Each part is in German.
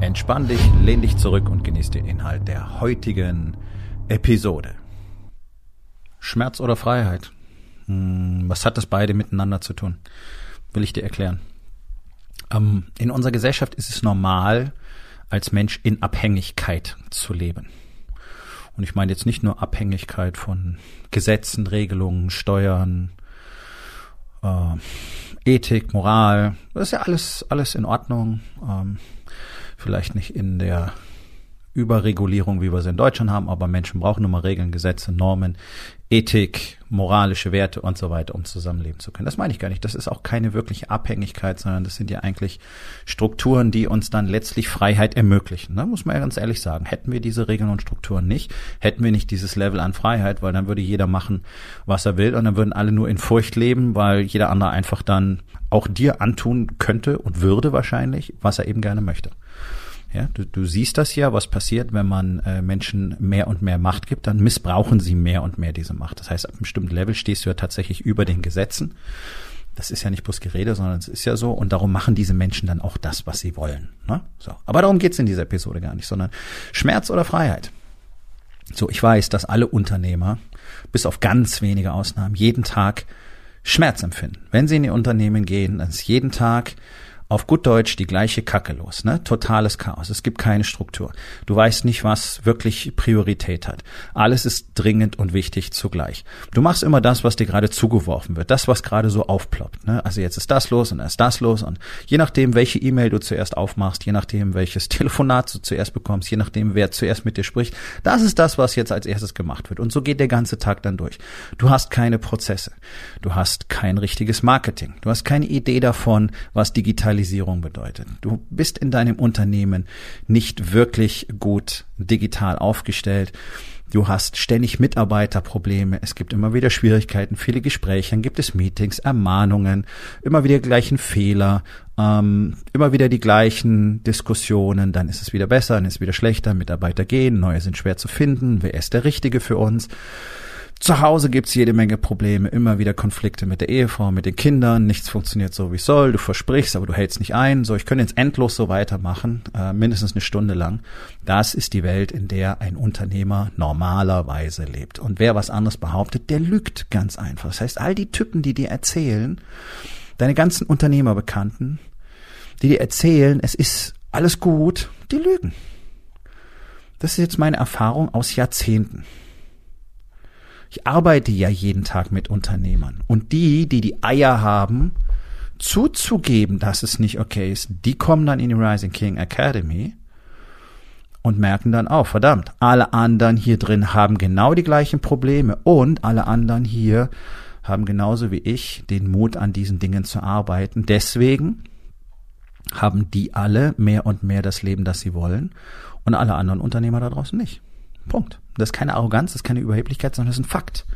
Entspann dich, lehn dich zurück und genieß den Inhalt der heutigen Episode. Schmerz oder Freiheit? Hm, was hat das beide miteinander zu tun? Will ich dir erklären. Ähm, in unserer Gesellschaft ist es normal, als Mensch in Abhängigkeit zu leben. Und ich meine jetzt nicht nur Abhängigkeit von Gesetzen, Regelungen, Steuern, äh, Ethik, Moral. Das ist ja alles, alles in Ordnung. Ähm, vielleicht nicht in der Überregulierung, wie wir sie in Deutschland haben, aber Menschen brauchen immer Regeln, Gesetze, Normen, Ethik, moralische Werte und so weiter, um zusammenleben zu können. Das meine ich gar nicht. Das ist auch keine wirkliche Abhängigkeit, sondern das sind ja eigentlich Strukturen, die uns dann letztlich Freiheit ermöglichen. Da ne? muss man ja ganz ehrlich sagen. Hätten wir diese Regeln und Strukturen nicht, hätten wir nicht dieses Level an Freiheit, weil dann würde jeder machen, was er will und dann würden alle nur in Furcht leben, weil jeder andere einfach dann auch dir antun könnte und würde wahrscheinlich, was er eben gerne möchte. Ja, du, du siehst das ja, was passiert, wenn man äh, Menschen mehr und mehr Macht gibt, dann missbrauchen sie mehr und mehr diese Macht. Das heißt, ab einem bestimmten Level stehst du ja tatsächlich über den Gesetzen. Das ist ja nicht bloß Gerede, sondern es ist ja so. Und darum machen diese Menschen dann auch das, was sie wollen. Ne? So. Aber darum geht's in dieser Episode gar nicht, sondern Schmerz oder Freiheit. So, ich weiß, dass alle Unternehmer, bis auf ganz wenige Ausnahmen, jeden Tag Schmerz empfinden. Wenn sie in ihr Unternehmen gehen, dann ist jeden Tag auf gut Deutsch die gleiche Kacke los, ne? Totales Chaos. Es gibt keine Struktur. Du weißt nicht, was wirklich Priorität hat. Alles ist dringend und wichtig zugleich. Du machst immer das, was dir gerade zugeworfen wird, das, was gerade so aufploppt, ne? Also jetzt ist das los und dann ist das los und je nachdem, welche E-Mail du zuerst aufmachst, je nachdem, welches Telefonat du zuerst bekommst, je nachdem, wer zuerst mit dir spricht, das ist das, was jetzt als erstes gemacht wird. Und so geht der ganze Tag dann durch. Du hast keine Prozesse. Du hast kein richtiges Marketing. Du hast keine Idee davon, was digital Digitalisierung bedeutet. Du bist in deinem Unternehmen nicht wirklich gut digital aufgestellt. Du hast ständig Mitarbeiterprobleme. Es gibt immer wieder Schwierigkeiten, viele Gespräche, dann gibt es Meetings, Ermahnungen, immer wieder gleichen Fehler, ähm, immer wieder die gleichen Diskussionen. Dann ist es wieder besser, dann ist es wieder schlechter. Mitarbeiter gehen, neue sind schwer zu finden. Wer ist der Richtige für uns? Zu Hause gibt's jede Menge Probleme, immer wieder Konflikte mit der Ehefrau, mit den Kindern, nichts funktioniert so wie es soll, du versprichst, aber du hältst nicht ein. So, ich könnte jetzt endlos so weitermachen, äh, mindestens eine Stunde lang. Das ist die Welt, in der ein Unternehmer normalerweise lebt. Und wer was anderes behauptet, der lügt ganz einfach. Das heißt, all die Typen, die dir erzählen, deine ganzen Unternehmerbekannten, die dir erzählen, es ist alles gut, die lügen. Das ist jetzt meine Erfahrung aus Jahrzehnten. Ich arbeite ja jeden Tag mit Unternehmern. Und die, die die Eier haben, zuzugeben, dass es nicht okay ist, die kommen dann in die Rising King Academy und merken dann auch, verdammt, alle anderen hier drin haben genau die gleichen Probleme und alle anderen hier haben genauso wie ich den Mut an diesen Dingen zu arbeiten. Deswegen haben die alle mehr und mehr das Leben, das sie wollen und alle anderen Unternehmer da draußen nicht. Punkt. Das ist keine Arroganz, das ist keine Überheblichkeit, sondern das ist ein Fakt.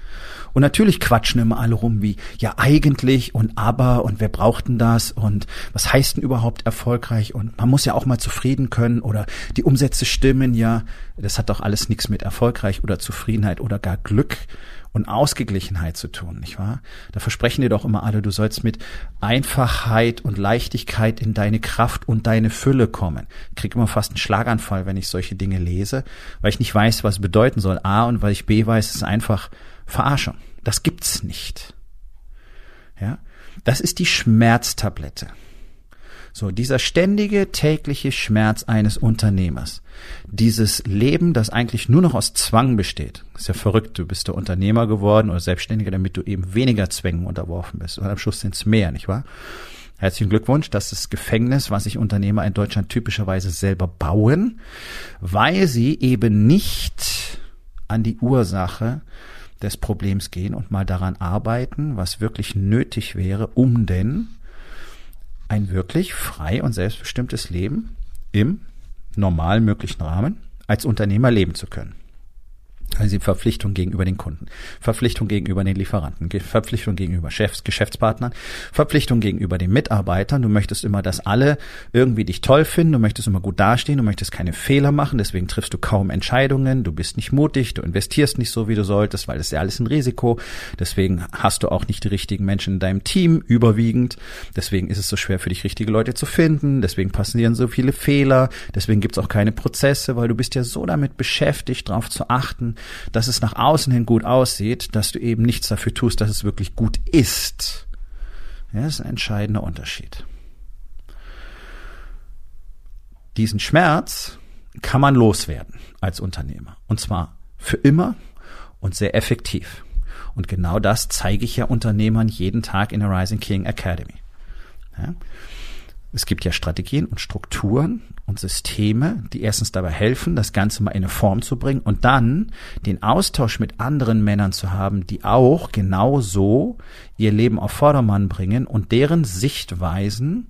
Und natürlich quatschen immer alle rum wie, ja eigentlich und aber und wer braucht denn das und was heißt denn überhaupt erfolgreich und man muss ja auch mal zufrieden können oder die Umsätze stimmen ja. Das hat doch alles nichts mit erfolgreich oder Zufriedenheit oder gar Glück und Ausgeglichenheit zu tun, nicht wahr? Da versprechen dir doch immer alle, du sollst mit Einfachheit und Leichtigkeit in deine Kraft und deine Fülle kommen. Ich krieg immer fast einen Schlaganfall, wenn ich solche Dinge lese, weil ich nicht weiß, was bedeuten soll. A und weil ich B weiß, ist einfach Verarschung. Das gibt's nicht. Ja? Das ist die Schmerztablette. So, dieser ständige tägliche Schmerz eines Unternehmers. Dieses Leben, das eigentlich nur noch aus Zwang besteht. ist ja verrückt. Du bist der Unternehmer geworden oder Selbstständiger, damit du eben weniger Zwängen unterworfen bist. Und am Schluss sind es mehr, nicht wahr? Herzlichen Glückwunsch. Das ist das Gefängnis, was sich Unternehmer in Deutschland typischerweise selber bauen, weil sie eben nicht an die Ursache des Problems gehen und mal daran arbeiten, was wirklich nötig wäre, um denn ein wirklich frei und selbstbestimmtes Leben im normal möglichen Rahmen als Unternehmer leben zu können. Also die Verpflichtung gegenüber den Kunden, Verpflichtung gegenüber den Lieferanten, Verpflichtung gegenüber Chefs, Geschäftspartnern, Verpflichtung gegenüber den Mitarbeitern. Du möchtest immer, dass alle irgendwie dich toll finden, du möchtest immer gut dastehen, du möchtest keine Fehler machen, deswegen triffst du kaum Entscheidungen, du bist nicht mutig, du investierst nicht so, wie du solltest, weil das ist ja alles ein Risiko. Deswegen hast du auch nicht die richtigen Menschen in deinem Team überwiegend. Deswegen ist es so schwer für dich, richtige Leute zu finden. Deswegen passieren so viele Fehler. Deswegen gibt's auch keine Prozesse, weil du bist ja so damit beschäftigt, darauf zu achten, dass es nach außen hin gut aussieht, dass du eben nichts dafür tust, dass es wirklich gut ist. Ja, das ist ein entscheidender Unterschied. Diesen Schmerz kann man loswerden als Unternehmer. Und zwar für immer und sehr effektiv. Und genau das zeige ich ja Unternehmern jeden Tag in der Rising King Academy. Ja? Es gibt ja Strategien und Strukturen und Systeme, die erstens dabei helfen, das Ganze mal in eine Form zu bringen und dann den Austausch mit anderen Männern zu haben, die auch genau so ihr Leben auf Vordermann bringen und deren Sichtweisen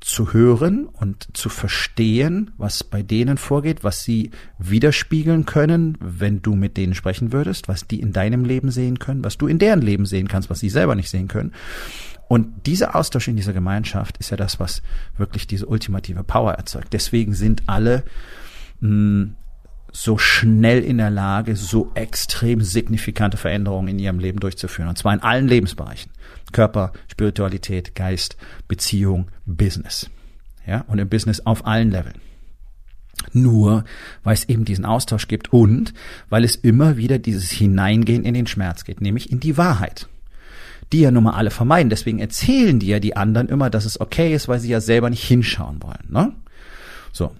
zu hören und zu verstehen, was bei denen vorgeht, was sie widerspiegeln können, wenn du mit denen sprechen würdest, was die in deinem Leben sehen können, was du in deren Leben sehen kannst, was sie selber nicht sehen können. Und dieser Austausch in dieser Gemeinschaft ist ja das, was wirklich diese ultimative Power erzeugt. Deswegen sind alle mh, hm, so schnell in der Lage, so extrem signifikante Veränderungen in ihrem Leben durchzuführen. Und zwar in allen Lebensbereichen. Körper, Spiritualität, Geist, Beziehung, Business. Ja, und im Business auf allen Leveln. Nur, weil es eben diesen Austausch gibt und weil es immer wieder dieses Hineingehen in den Schmerz geht, nämlich in die Wahrheit die ja nun mal alle vermeiden. Deswegen erzählen die ja die anderen immer, dass es okay ist, weil sie ja selber nicht hinschauen wollen. Ne? So.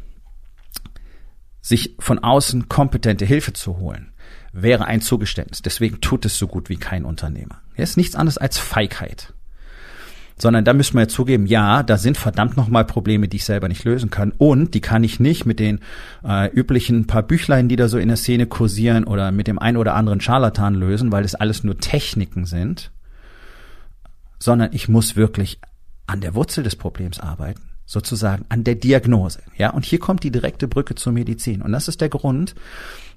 Sich von außen kompetente Hilfe zu holen, wäre ein Zugeständnis. Deswegen tut es so gut wie kein Unternehmer. Es ist nichts anderes als Feigheit. Sondern da müssen wir ja zugeben, ja, da sind verdammt nochmal Probleme, die ich selber nicht lösen kann. Und die kann ich nicht mit den äh, üblichen paar Büchlein, die da so in der Szene kursieren oder mit dem ein oder anderen Scharlatan lösen, weil das alles nur Techniken sind, sondern ich muss wirklich an der Wurzel des Problems arbeiten, sozusagen an der Diagnose. Ja, und hier kommt die direkte Brücke zur Medizin. Und das ist der Grund,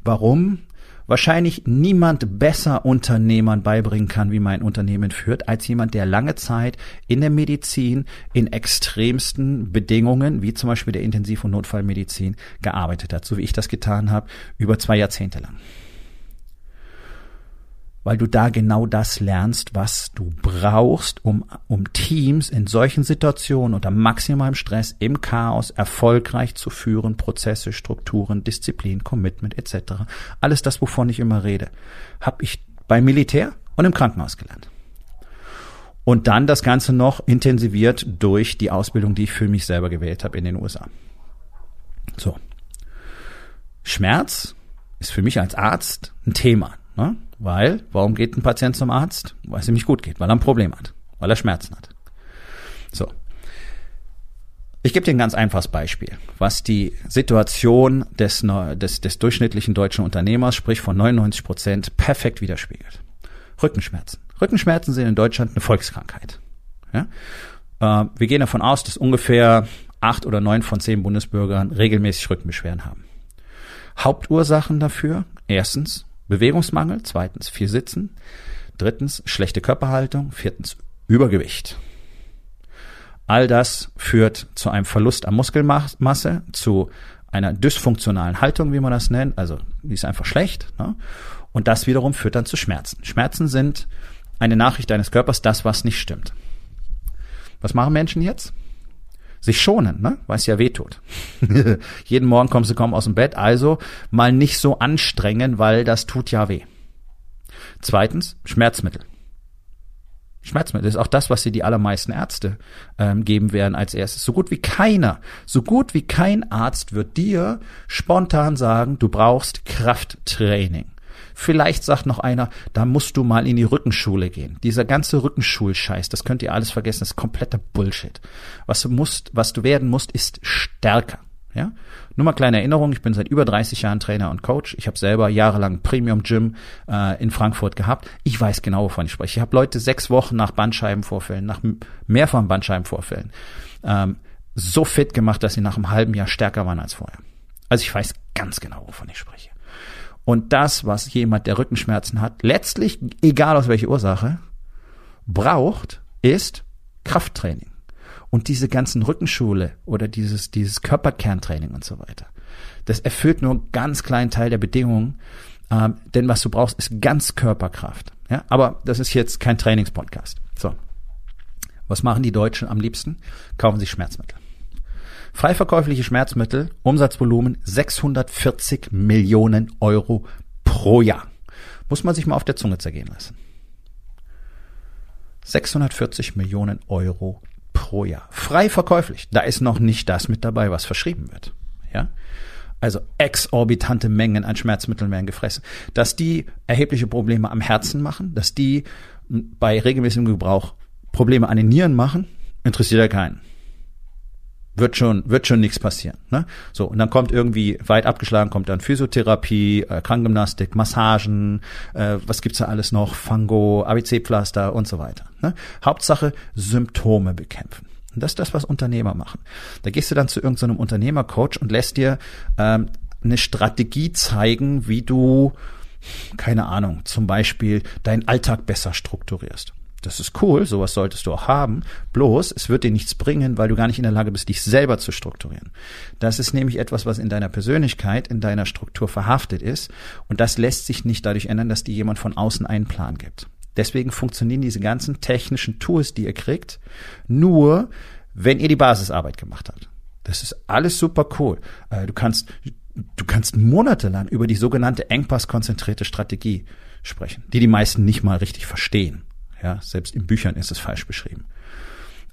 warum wahrscheinlich niemand besser Unternehmern beibringen kann, wie man ein Unternehmen führt, als jemand, der lange Zeit in der Medizin in extremsten Bedingungen, wie zum Beispiel der Intensiv- und Notfallmedizin, gearbeitet hat, so wie ich das getan habe, über zwei Jahrzehnte lang weil du da genau das lernst, was du brauchst, um, um Teams in solchen Situationen unter maximalem Stress, im Chaos erfolgreich zu führen, Prozesse, Strukturen, Disziplin, Commitment etc. Alles das, wovon ich immer rede, habe ich beim Militär und im Krankenhaus gelernt. Und dann das Ganze noch intensiviert durch die Ausbildung, die ich für mich selber gewählt habe in den USA. So. Schmerz ist für mich als Arzt ein Thema. Ne? Weil, warum geht ein Patient zum Arzt? Weil es ihm nicht gut geht, weil er ein Problem hat, weil er Schmerzen hat. So. Ich gebe dir ein ganz einfaches Beispiel, was die Situation des, des, des durchschnittlichen deutschen Unternehmers, sprich von 99 Prozent, perfekt widerspiegelt. Rückenschmerzen. Rückenschmerzen sind in Deutschland eine Volkskrankheit. Ja? Äh, wir gehen davon aus, dass ungefähr acht oder neun von zehn Bundesbürgern regelmäßig Rückenbeschwerden haben. Hauptursachen dafür, erstens Bewegungsmangel, zweitens viel Sitzen, drittens schlechte Körperhaltung, viertens Übergewicht. All das führt zu einem Verlust an Muskelmasse, zu einer dysfunktionalen Haltung, wie man das nennt, also die ist einfach schlecht. Ne? Und das wiederum führt dann zu Schmerzen. Schmerzen sind eine Nachricht deines Körpers, das, was nicht stimmt. Was machen Menschen jetzt? Sich schonen, ne? weil es ja weh tut. Jeden Morgen kommst du kaum aus dem Bett, also mal nicht so anstrengen, weil das tut ja weh. Zweitens, Schmerzmittel. Schmerzmittel ist auch das, was dir die allermeisten Ärzte ähm, geben werden als erstes. So gut wie keiner, so gut wie kein Arzt wird dir spontan sagen, du brauchst Krafttraining. Vielleicht sagt noch einer, da musst du mal in die Rückenschule gehen. Dieser ganze Rückenschulscheiß, das könnt ihr alles vergessen, das ist kompletter Bullshit. Was du musst, was du werden musst, ist stärker. Ja? Nur mal kleine Erinnerung, ich bin seit über 30 Jahren Trainer und Coach. Ich habe selber jahrelang Premium Gym äh, in Frankfurt gehabt. Ich weiß genau, wovon ich spreche. Ich habe Leute sechs Wochen nach Bandscheibenvorfällen, nach mehrfachen Bandscheibenvorfällen, ähm, so fit gemacht, dass sie nach einem halben Jahr stärker waren als vorher. Also ich weiß ganz genau, wovon ich spreche. Und das, was jemand, der Rückenschmerzen hat, letztlich, egal aus welcher Ursache, braucht, ist Krafttraining. Und diese ganzen Rückenschule oder dieses, dieses Körperkerntraining und so weiter. Das erfüllt nur einen ganz kleinen Teil der Bedingungen, ähm, denn was du brauchst, ist ganz Körperkraft. Ja, aber das ist jetzt kein Trainingspodcast. So. Was machen die Deutschen am liebsten? Kaufen sich Schmerzmittel. Freiverkäufliche Schmerzmittel, Umsatzvolumen 640 Millionen Euro pro Jahr. Muss man sich mal auf der Zunge zergehen lassen. 640 Millionen Euro pro Jahr. Frei verkäuflich. Da ist noch nicht das mit dabei, was verschrieben wird. Ja? Also exorbitante Mengen an Schmerzmitteln werden gefressen. Dass die erhebliche Probleme am Herzen machen, dass die bei regelmäßigem Gebrauch Probleme an den Nieren machen, interessiert ja keinen wird schon wird schon nichts passieren. Ne? So und dann kommt irgendwie weit abgeschlagen kommt dann Physiotherapie, äh, Krankengymnastik, Massagen, äh, was gibt's da alles noch, Fango, ABC-Pflaster und so weiter. Ne? Hauptsache Symptome bekämpfen. Und das ist das, was Unternehmer machen. Da gehst du dann zu irgendeinem Unternehmercoach und lässt dir ähm, eine Strategie zeigen, wie du keine Ahnung, zum Beispiel deinen Alltag besser strukturierst. Das ist cool, sowas solltest du auch haben. Bloß, es wird dir nichts bringen, weil du gar nicht in der Lage bist, dich selber zu strukturieren. Das ist nämlich etwas, was in deiner Persönlichkeit, in deiner Struktur verhaftet ist. Und das lässt sich nicht dadurch ändern, dass dir jemand von außen einen Plan gibt. Deswegen funktionieren diese ganzen technischen Tools, die ihr kriegt, nur, wenn ihr die Basisarbeit gemacht habt. Das ist alles super cool. Äh, du kannst, du kannst monatelang über die sogenannte engpasskonzentrierte Strategie sprechen, die die meisten nicht mal richtig verstehen. Ja, selbst in Büchern ist es falsch beschrieben.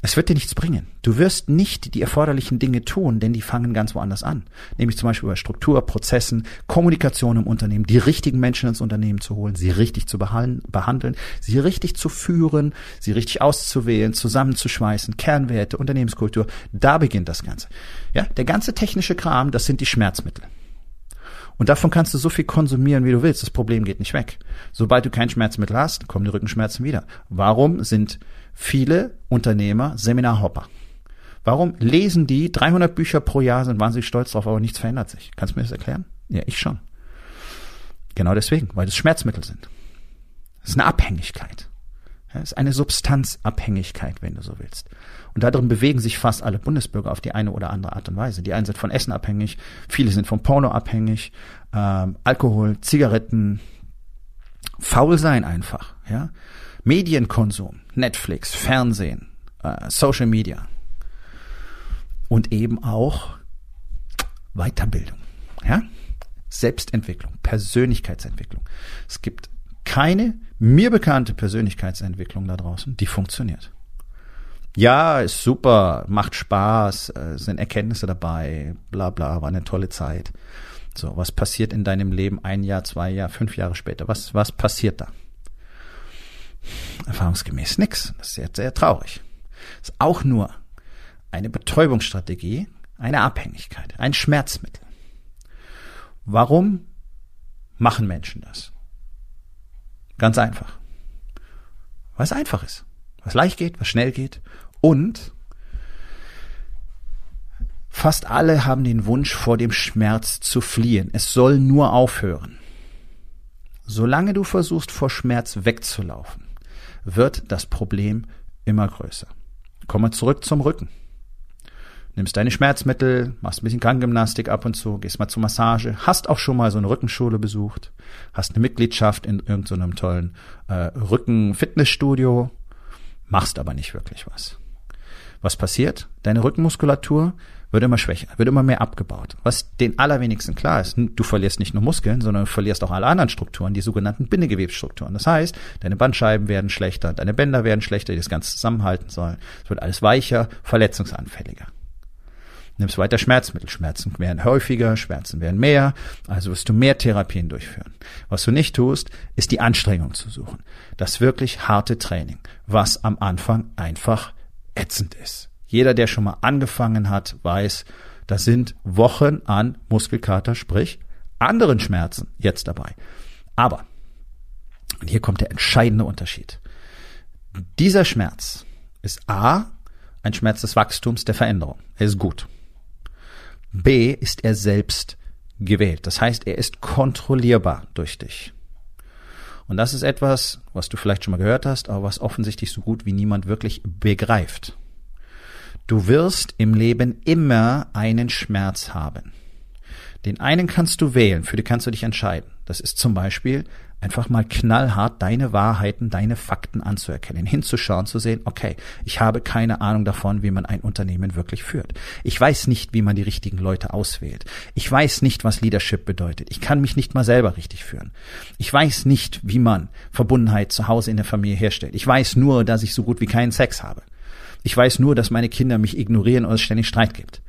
Es wird dir nichts bringen. Du wirst nicht die erforderlichen Dinge tun, denn die fangen ganz woanders an. Nämlich zum Beispiel bei Struktur, Prozessen, Kommunikation im Unternehmen, die richtigen Menschen ins Unternehmen zu holen, sie richtig zu behandeln, sie richtig zu führen, sie richtig auszuwählen, zusammenzuschweißen, Kernwerte, Unternehmenskultur. Da beginnt das Ganze. Ja, der ganze technische Kram, das sind die Schmerzmittel. Und davon kannst du so viel konsumieren, wie du willst. Das Problem geht nicht weg. Sobald du kein Schmerzmittel hast, kommen die Rückenschmerzen wieder. Warum sind viele Unternehmer Seminarhopper? Warum lesen die 300 Bücher pro Jahr, sind wahnsinnig stolz drauf, aber nichts verändert sich? Kannst du mir das erklären? Ja, ich schon. Genau deswegen, weil es Schmerzmittel sind. Es ist eine Abhängigkeit. Es ist eine Substanzabhängigkeit, wenn du so willst. Und darin bewegen sich fast alle Bundesbürger auf die eine oder andere Art und Weise. Die einen sind von Essen abhängig, viele sind von Porno abhängig, ähm, Alkohol, Zigaretten, faul sein einfach, ja. Medienkonsum, Netflix, Fernsehen, äh, Social Media und eben auch Weiterbildung, ja. Selbstentwicklung, Persönlichkeitsentwicklung. Es gibt keine mir bekannte Persönlichkeitsentwicklung da draußen, die funktioniert. Ja, ist super, macht Spaß, äh, sind Erkenntnisse dabei, bla bla, war eine tolle Zeit. So, was passiert in deinem Leben ein Jahr, zwei Jahre, fünf Jahre später? Was, was passiert da? Erfahrungsgemäß nix. Das ist sehr, sehr traurig. Das ist auch nur eine Betäubungsstrategie, eine Abhängigkeit, ein Schmerzmittel. Warum machen Menschen das? Ganz einfach. Es einfach ist was leicht geht, was schnell geht und fast alle haben den Wunsch, vor dem Schmerz zu fliehen. Es soll nur aufhören. Solange du versuchst, vor Schmerz wegzulaufen, wird das Problem immer größer. Kommen wir zurück zum Rücken nimmst deine Schmerzmittel, machst ein bisschen Krankengymnastik ab und zu, gehst mal zur Massage, hast auch schon mal so eine Rückenschule besucht, hast eine Mitgliedschaft in irgendeinem so tollen äh, Rücken-Fitnessstudio, machst aber nicht wirklich was. Was passiert? Deine Rückenmuskulatur wird immer schwächer, wird immer mehr abgebaut. Was den allerwenigsten klar ist, du verlierst nicht nur Muskeln, sondern du verlierst auch alle anderen Strukturen, die sogenannten Bindegewebsstrukturen. Das heißt, deine Bandscheiben werden schlechter, deine Bänder werden schlechter, die das Ganze zusammenhalten sollen. Es wird alles weicher, verletzungsanfälliger. Nimmst weiter Schmerzmittel. Schmerzen werden häufiger, Schmerzen werden mehr, also wirst du mehr Therapien durchführen. Was du nicht tust, ist die Anstrengung zu suchen. Das wirklich harte Training, was am Anfang einfach ätzend ist. Jeder, der schon mal angefangen hat, weiß, da sind Wochen an Muskelkater, sprich anderen Schmerzen jetzt dabei. Aber, und hier kommt der entscheidende Unterschied. Dieser Schmerz ist A, ein Schmerz des Wachstums, der Veränderung. Er ist gut. B ist er selbst gewählt. Das heißt, er ist kontrollierbar durch dich. Und das ist etwas, was du vielleicht schon mal gehört hast, aber was offensichtlich so gut wie niemand wirklich begreift. Du wirst im Leben immer einen Schmerz haben. Den einen kannst du wählen, für den kannst du dich entscheiden. Das ist zum Beispiel einfach mal knallhart deine Wahrheiten, deine Fakten anzuerkennen, hinzuschauen, zu sehen, okay, ich habe keine Ahnung davon, wie man ein Unternehmen wirklich führt. Ich weiß nicht, wie man die richtigen Leute auswählt. Ich weiß nicht, was Leadership bedeutet. Ich kann mich nicht mal selber richtig führen. Ich weiß nicht, wie man Verbundenheit zu Hause in der Familie herstellt. Ich weiß nur, dass ich so gut wie keinen Sex habe. Ich weiß nur, dass meine Kinder mich ignorieren und es ständig Streit gibt.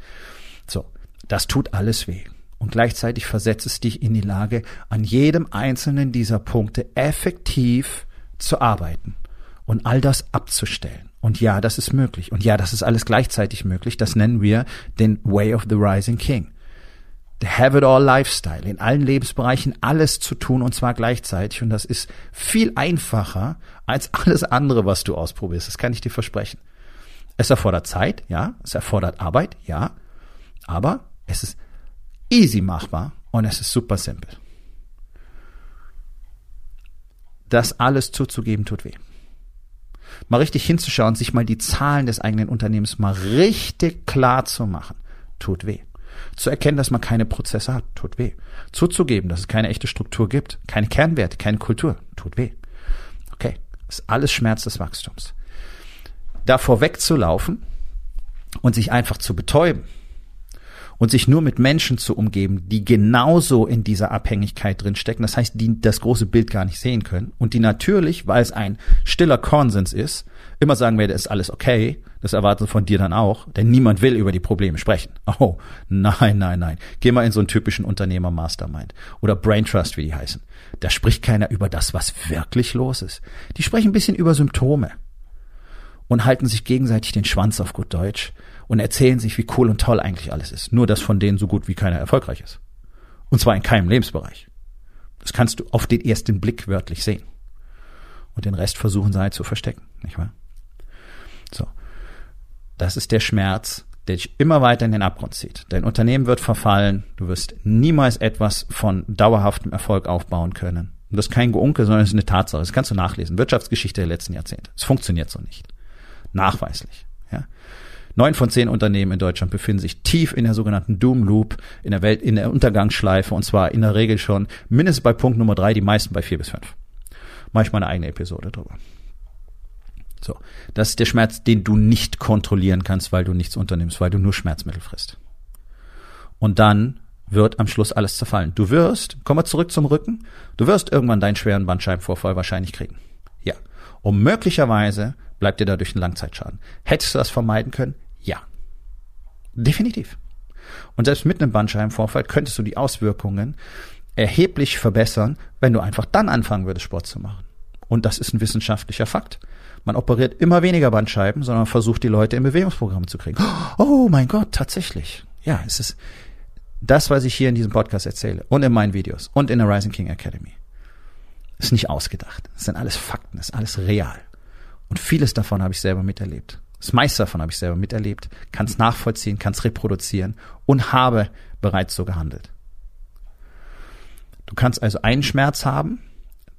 So, das tut alles weh und gleichzeitig versetzt es dich in die Lage, an jedem einzelnen dieser Punkte effektiv zu arbeiten und all das abzustellen. Und ja, das ist möglich. Und ja, das ist alles gleichzeitig möglich. Das nennen wir den Way of the Rising King. The Have It All Lifestyle. In allen Lebensbereichen alles zu tun und zwar gleichzeitig. Und das ist viel einfacher als alles andere, was du ausprobierst. Das kann ich dir versprechen. Es erfordert Zeit, ja. Es erfordert Arbeit, ja. Aber es ist easy machbar und es ist super simpel. Das alles zuzugeben tut weh. Mal richtig hinzuschauen, sich mal die Zahlen des eigenen Unternehmens mal richtig klar zu machen, tut weh. Zu erkennen, dass man keine Prozesse hat, tut weh. Zuzugeben, dass es keine echte Struktur gibt, keine Kernwerte, keine Kultur, tut weh. Okay, ist alles Schmerz des Wachstums. Davor wegzulaufen und sich einfach zu betäuben, und sich nur mit Menschen zu umgeben, die genauso in dieser Abhängigkeit drinstecken, das heißt, die das große Bild gar nicht sehen können und die natürlich, weil es ein stiller Konsens ist, immer sagen werden, ist alles okay, das erwarten von dir dann auch, denn niemand will über die Probleme sprechen. Oh, nein, nein, nein. Geh mal in so einen typischen Unternehmer-Mastermind oder Brain Trust, wie die heißen. Da spricht keiner über das, was wirklich los ist. Die sprechen ein bisschen über Symptome und halten sich gegenseitig den Schwanz auf gut Deutsch und erzählen sich, wie cool und toll eigentlich alles ist. Nur, dass von denen so gut wie keiner erfolgreich ist. Und zwar in keinem Lebensbereich. Das kannst du auf den ersten Blick wörtlich sehen. Und den Rest versuchen sie halt zu verstecken, nicht wahr? So. Das ist der Schmerz, der dich immer weiter in den Abgrund zieht. Dein Unternehmen wird verfallen. Du wirst niemals etwas von dauerhaftem Erfolg aufbauen können. Und das ist kein Geunke, sondern es ist eine Tatsache. Das kannst du nachlesen. Wirtschaftsgeschichte der letzten Jahrzehnte. Es funktioniert so nicht. Nachweislich. Ja. Neun von zehn Unternehmen in Deutschland befinden sich tief in der sogenannten Doom Loop, in der Welt, in der Untergangsschleife und zwar in der Regel schon mindestens bei Punkt Nummer drei, die meisten bei vier bis fünf. Manchmal eine eigene Episode drüber. So. Das ist der Schmerz, den du nicht kontrollieren kannst, weil du nichts unternimmst, weil du nur Schmerzmittel frisst. Und dann wird am Schluss alles zerfallen. Du wirst, komm mal zurück zum Rücken, du wirst irgendwann deinen schweren Bandscheibenvorfall wahrscheinlich kriegen. Ja. Und möglicherweise bleibt dir dadurch ein Langzeitschaden. Hättest du das vermeiden können? Ja. Definitiv. Und selbst mit einem Bandscheibenvorfall könntest du die Auswirkungen erheblich verbessern, wenn du einfach dann anfangen würdest, Sport zu machen. Und das ist ein wissenschaftlicher Fakt. Man operiert immer weniger Bandscheiben, sondern versucht die Leute in Bewegungsprogramme zu kriegen. Oh mein Gott, tatsächlich. Ja, es ist das, was ich hier in diesem Podcast erzähle und in meinen Videos und in der Rising King Academy. Ist nicht ausgedacht. Das sind alles Fakten, ist alles real. Und vieles davon habe ich selber miterlebt. Das meiste davon habe ich selber miterlebt, kann es nachvollziehen, kann es reproduzieren und habe bereits so gehandelt. Du kannst also einen Schmerz haben,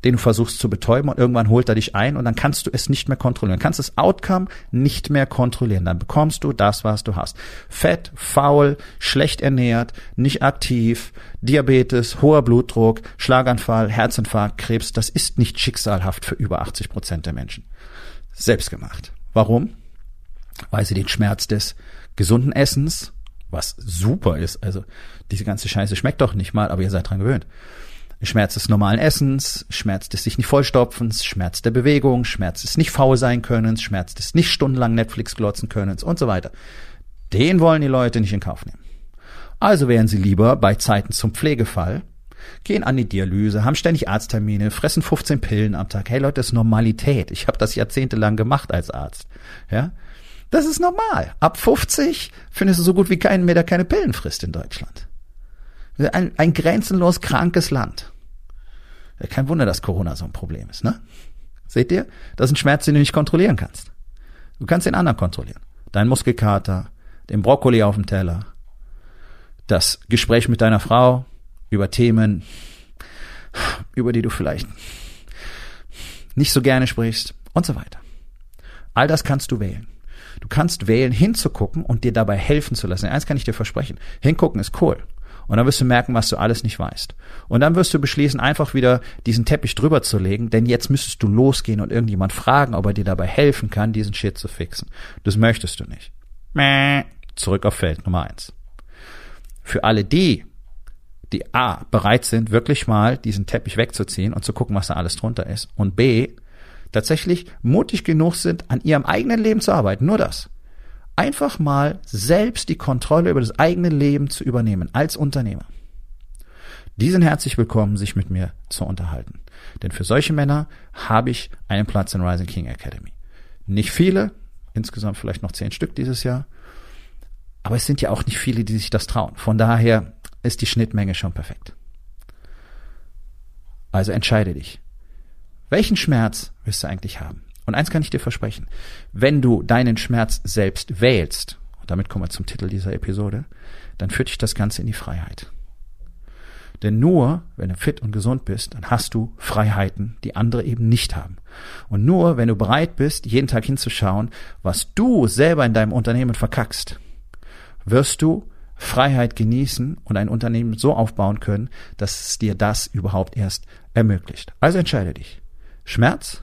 den du versuchst zu betäuben und irgendwann holt er dich ein und dann kannst du es nicht mehr kontrollieren. Du kannst das Outcome nicht mehr kontrollieren. Dann bekommst du das, was du hast. Fett, faul, schlecht ernährt, nicht aktiv, Diabetes, hoher Blutdruck, Schlaganfall, Herzinfarkt, Krebs. Das ist nicht schicksalhaft für über 80 Prozent der Menschen selbst gemacht. Warum? Weil sie den Schmerz des gesunden Essens, was super ist, also diese ganze Scheiße schmeckt doch nicht mal, aber ihr seid dran gewöhnt. Schmerz des normalen Essens, Schmerz des sich nicht vollstopfens, Schmerz der Bewegung, Schmerz des nicht faul sein Könnens, Schmerz des nicht stundenlang Netflix glotzen Könnens und so weiter. Den wollen die Leute nicht in Kauf nehmen. Also wären sie lieber bei Zeiten zum Pflegefall gehen an die Dialyse, haben ständig Arzttermine, fressen 15 Pillen am Tag. Hey Leute, das ist Normalität. Ich habe das jahrzehntelang gemacht als Arzt. Ja, das ist normal. Ab 50 findest du so gut wie keinen mehr, der keine Pillen frisst in Deutschland. Ein, ein grenzenlos krankes Land. kein Wunder, dass Corona so ein Problem ist, ne? Seht ihr? Das ist ein Schmerz, den du nicht kontrollieren kannst. Du kannst den anderen kontrollieren. dein Muskelkater, den Brokkoli auf dem Teller, das Gespräch mit deiner Frau über Themen, über die du vielleicht nicht so gerne sprichst und so weiter. All das kannst du wählen. Du kannst wählen, hinzugucken und dir dabei helfen zu lassen. Eins kann ich dir versprechen. Hingucken ist cool. Und dann wirst du merken, was du alles nicht weißt. Und dann wirst du beschließen, einfach wieder diesen Teppich drüber zu legen, denn jetzt müsstest du losgehen und irgendjemand fragen, ob er dir dabei helfen kann, diesen Shit zu fixen. Das möchtest du nicht. Zurück auf Feld Nummer eins. Für alle die, die A, bereit sind, wirklich mal diesen Teppich wegzuziehen und zu gucken, was da alles drunter ist, und B, tatsächlich mutig genug sind, an ihrem eigenen Leben zu arbeiten. Nur das. Einfach mal selbst die Kontrolle über das eigene Leben zu übernehmen als Unternehmer. Die sind herzlich willkommen, sich mit mir zu unterhalten. Denn für solche Männer habe ich einen Platz in Rising King Academy. Nicht viele, insgesamt vielleicht noch zehn Stück dieses Jahr. Aber es sind ja auch nicht viele, die sich das trauen. Von daher ist die Schnittmenge schon perfekt. Also entscheide dich. Welchen Schmerz willst du eigentlich haben? Und eins kann ich dir versprechen. Wenn du deinen Schmerz selbst wählst, und damit kommen wir zum Titel dieser Episode, dann führt dich das Ganze in die Freiheit. Denn nur, wenn du fit und gesund bist, dann hast du Freiheiten, die andere eben nicht haben. Und nur, wenn du bereit bist, jeden Tag hinzuschauen, was du selber in deinem Unternehmen verkackst, wirst du Freiheit genießen und ein Unternehmen so aufbauen können, dass es dir das überhaupt erst ermöglicht. Also entscheide dich. Schmerz